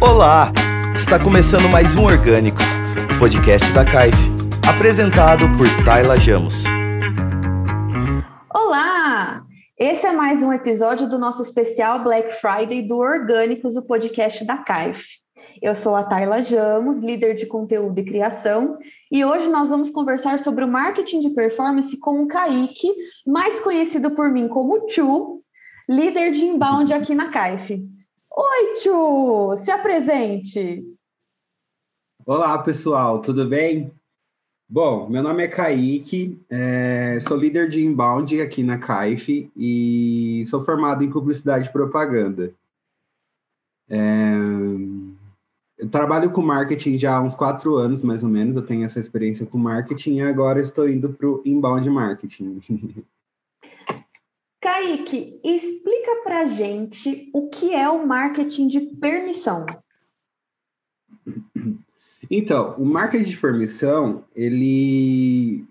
Olá! Está começando mais um Orgânicos, podcast da CAIF, apresentado por Tayla Jamos. Olá! Esse é mais um episódio do nosso especial Black Friday do Orgânicos, o podcast da CAIF. Eu sou a Tayla Jamos, líder de conteúdo e criação, e hoje nós vamos conversar sobre o marketing de performance com o Kaique, mais conhecido por mim como Chu, líder de inbound aqui na CAIF. Oi, Chu! Se apresente! Olá, pessoal, tudo bem? Bom, meu nome é Kaique, é, sou líder de inbound aqui na CAIF e sou formado em publicidade e propaganda. É, eu trabalho com marketing já há uns quatro anos, mais ou menos. Eu tenho essa experiência com marketing e agora estou indo para o inbound marketing. Kaique, explica para gente o que é o marketing de permissão. Então, o marketing de permissão, ele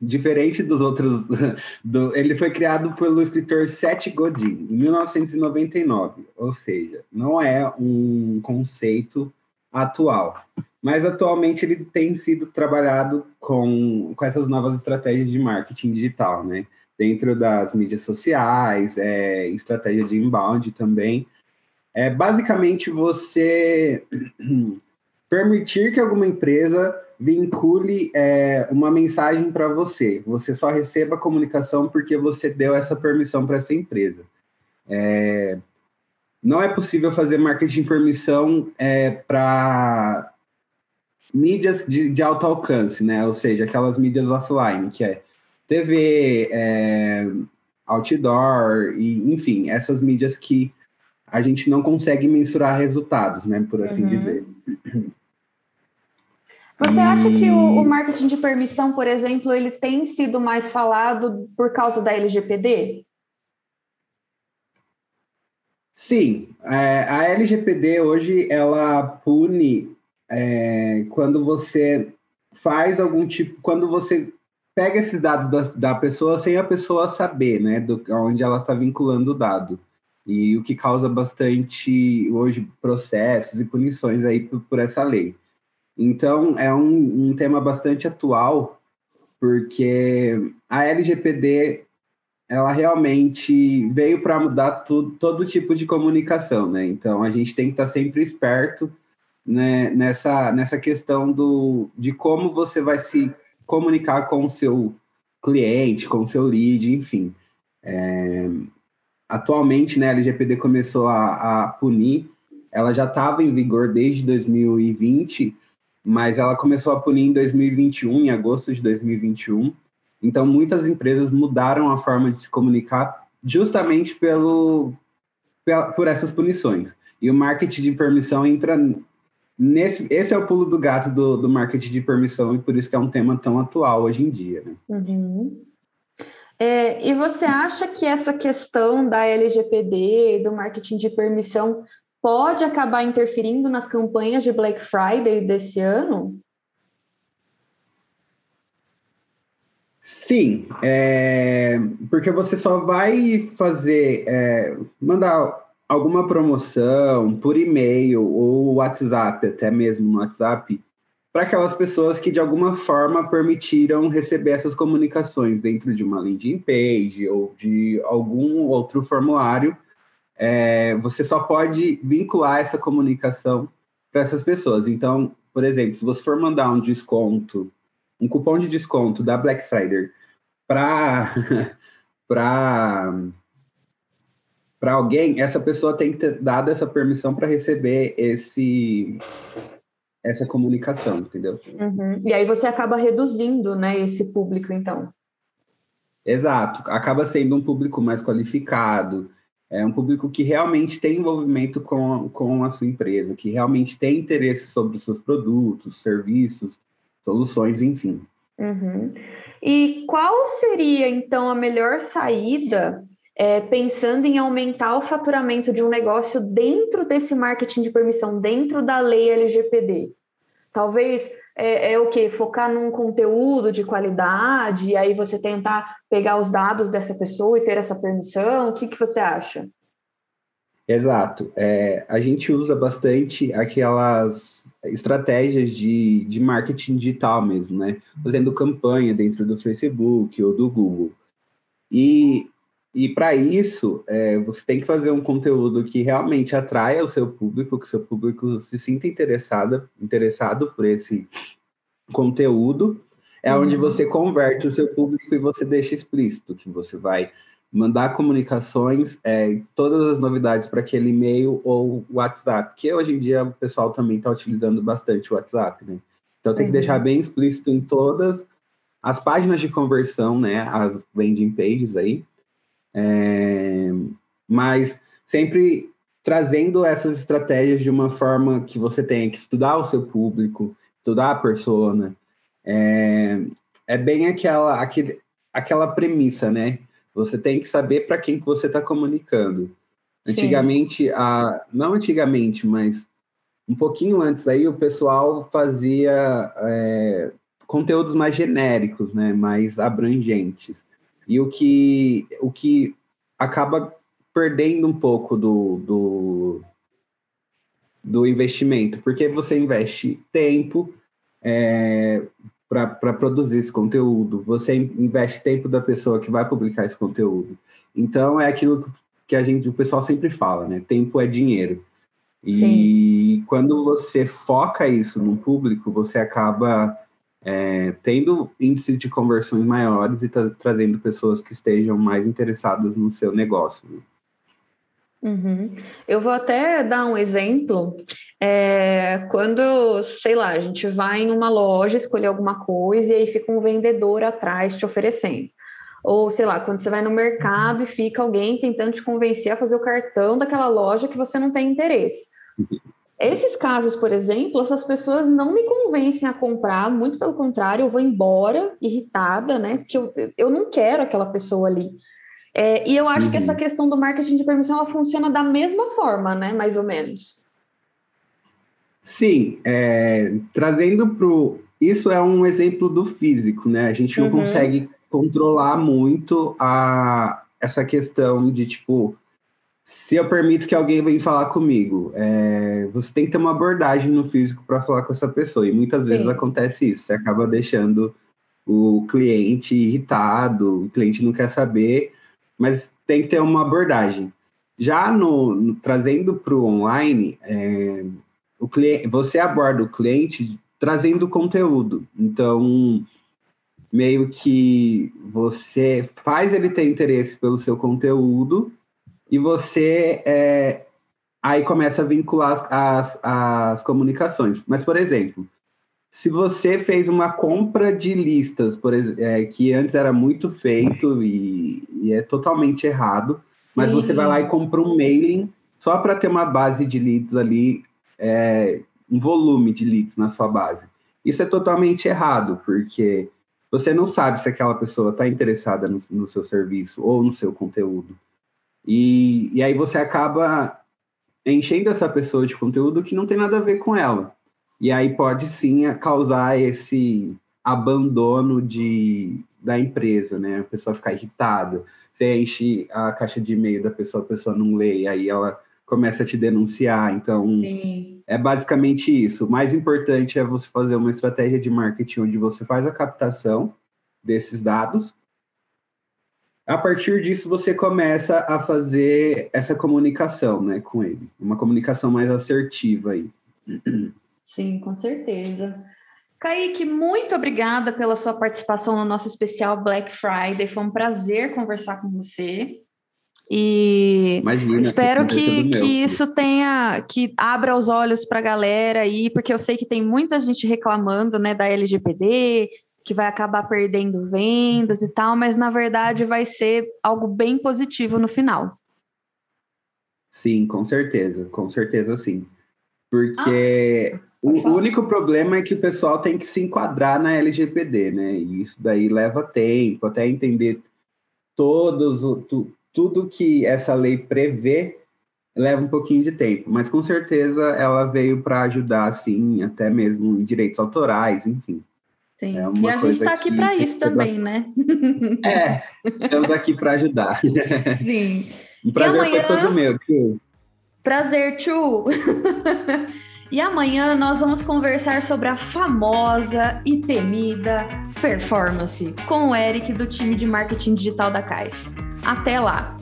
diferente dos outros, do, ele foi criado pelo escritor Seth Godin em 1999, ou seja, não é um conceito atual, mas atualmente ele tem sido trabalhado com, com essas novas estratégias de marketing digital, né? Dentro das mídias sociais, é, estratégia de inbound também. É basicamente você permitir que alguma empresa vincule é, uma mensagem para você. Você só receba a comunicação porque você deu essa permissão para essa empresa. É, não é possível fazer marketing permissão é, para mídias de, de, alto alcance, né? Ou seja, aquelas mídias offline, que é TV, é, outdoor, e, enfim, essas mídias que a gente não consegue mensurar resultados, né? Por assim uhum. dizer. Você acha que o, o, marketing de permissão, por exemplo, ele tem sido mais falado por causa da LGPD? Sim, é, a LGPD hoje ela pune é, quando você faz algum tipo, quando você pega esses dados da, da pessoa sem a pessoa saber, né, do, onde ela está vinculando o dado e o que causa bastante hoje processos e punições aí por, por essa lei. Então, é um, um tema bastante atual, porque a LGPD ela realmente veio para mudar tudo, todo tipo de comunicação, né? Então, a gente tem que estar tá sempre esperto né, nessa, nessa questão do, de como você vai se comunicar com o seu cliente, com o seu lead, enfim. É, atualmente, né, a LGPD começou a, a punir, ela já estava em vigor desde 2020, mas ela começou a punir em 2021, em agosto de 2021. Então, muitas empresas mudaram a forma de se comunicar justamente pelo, por essas punições. E o marketing de permissão entra nesse. Esse é o pulo do gato do, do marketing de permissão, e por isso que é um tema tão atual hoje em dia. Né? Uhum. É, e você acha que essa questão da LGPD, do marketing de permissão, pode acabar interferindo nas campanhas de Black Friday desse ano? Sim, é, porque você só vai fazer, é, mandar alguma promoção por e-mail ou WhatsApp, até mesmo no WhatsApp, para aquelas pessoas que de alguma forma permitiram receber essas comunicações dentro de uma landing page ou de algum outro formulário é, você só pode vincular essa comunicação para essas pessoas. Então, por exemplo, se você for mandar um desconto, um cupom de desconto da Black Friday para para alguém, essa pessoa tem que ter dado essa permissão para receber esse essa comunicação, entendeu? Uhum. E aí você acaba reduzindo, né, esse público, então. Exato, acaba sendo um público mais qualificado, é um público que realmente tem envolvimento com, com a sua empresa, que realmente tem interesse sobre os seus produtos, serviços, soluções, enfim. Uhum. E qual seria, então, a melhor saída é, pensando em aumentar o faturamento de um negócio dentro desse marketing de permissão, dentro da lei LGPD? Talvez é, é, o que? Focar num conteúdo de qualidade, e aí você tentar pegar os dados dessa pessoa e ter essa permissão? O que, que você acha? Exato. É, a gente usa bastante aquelas estratégias de, de marketing digital mesmo, né? Fazendo campanha dentro do Facebook ou do Google. E, e para isso, é, você tem que fazer um conteúdo que realmente atraia o seu público, que o seu público se sinta interessado, interessado por esse conteúdo. É uhum. onde você converte o seu público e você deixa explícito que você vai mandar comunicações, é, todas as novidades para aquele e-mail ou WhatsApp, que hoje em dia o pessoal também está utilizando bastante o WhatsApp, né? Então tem que deixar uhum. bem explícito em todas as páginas de conversão, né? As landing pages aí. É, mas sempre trazendo essas estratégias de uma forma que você tenha que estudar o seu público, estudar a persona. É, é bem aquela, aquele, aquela premissa, né? Você tem que saber para quem que você está comunicando. Antigamente, a, não antigamente, mas um pouquinho antes aí, o pessoal fazia é, conteúdos mais genéricos, né, mais abrangentes. E o que, o que acaba perdendo um pouco do, do, do investimento, porque você investe tempo, é, para produzir esse conteúdo, você investe tempo da pessoa que vai publicar esse conteúdo. Então é aquilo que a gente, o pessoal sempre fala, né? Tempo é dinheiro. E Sim. quando você foca isso no público, você acaba é, tendo índices de conversões maiores e tá trazendo pessoas que estejam mais interessadas no seu negócio. Né? Uhum. Eu vou até dar um exemplo. É, quando, sei lá, a gente vai em uma loja escolher alguma coisa e aí fica um vendedor atrás te oferecendo. Ou, sei lá, quando você vai no mercado e fica alguém tentando te convencer a fazer o cartão daquela loja que você não tem interesse. Esses casos, por exemplo, essas pessoas não me convencem a comprar, muito pelo contrário, eu vou embora irritada, né? Porque eu, eu não quero aquela pessoa ali. É, e eu acho uhum. que essa questão do marketing de permissão ela funciona da mesma forma, né? Mais ou menos. Sim, é, trazendo para Isso é um exemplo do físico, né? A gente não uhum. consegue controlar muito a, essa questão de, tipo, se eu permito que alguém venha falar comigo, é, você tem que ter uma abordagem no físico para falar com essa pessoa. E muitas vezes Sim. acontece isso, você acaba deixando o cliente irritado, o cliente não quer saber, mas tem que ter uma abordagem. Já no, no trazendo para o online, é, o cliente, você aborda o cliente trazendo conteúdo. Então, meio que você faz ele ter interesse pelo seu conteúdo e você é, aí começa a vincular as, as, as comunicações. Mas, por exemplo, se você fez uma compra de listas, por é, que antes era muito feito e, e é totalmente errado, mas você vai lá e compra um mailing só para ter uma base de leads ali, é, um volume de leads na sua base. Isso é totalmente errado, porque você não sabe se aquela pessoa está interessada no, no, seu serviço ou no seu conteúdo. E, e aí você acaba enchendo essa pessoa de conteúdo que não tem nada a ver com ela. E aí pode sim causar esse abandono de, da empresa, né? A pessoa ficar irritada. Você enche a caixa de e-mail da pessoa, a pessoa não lê, aí ela começa a te denunciar. Então, sim. é basicamente isso. O mais importante é você fazer uma estratégia de marketing onde você faz a captação desses dados. A partir disso, você começa a fazer essa comunicação né, com ele, uma comunicação mais assertiva aí. Sim, com certeza. Kaique, muito obrigada pela sua participação no nosso especial Black Friday. Foi um prazer conversar com você. E Imagina, espero que, que isso tenha, que abra os olhos para a galera aí, porque eu sei que tem muita gente reclamando né, da LGPD, que vai acabar perdendo vendas e tal, mas na verdade vai ser algo bem positivo no final. Sim, com certeza, com certeza sim. Porque ah. O, o, único problema é que o pessoal tem que se enquadrar na LGPD, né? E isso daí leva tempo, até entender todos o, tu, tudo que essa lei prevê leva um pouquinho de tempo, mas com certeza ela veio para ajudar, assim, até mesmo em direitos autorais, enfim. Sim. É e a gente está aqui para isso também, né? É, estamos aqui para ajudar. Sim. Um prazer e amanhã... foi todo meu. Prazer, tio. e amanhã nós vamos conversar sobre a famosa e temida performance com o Eric do time de marketing digital da Caixa. Até lá!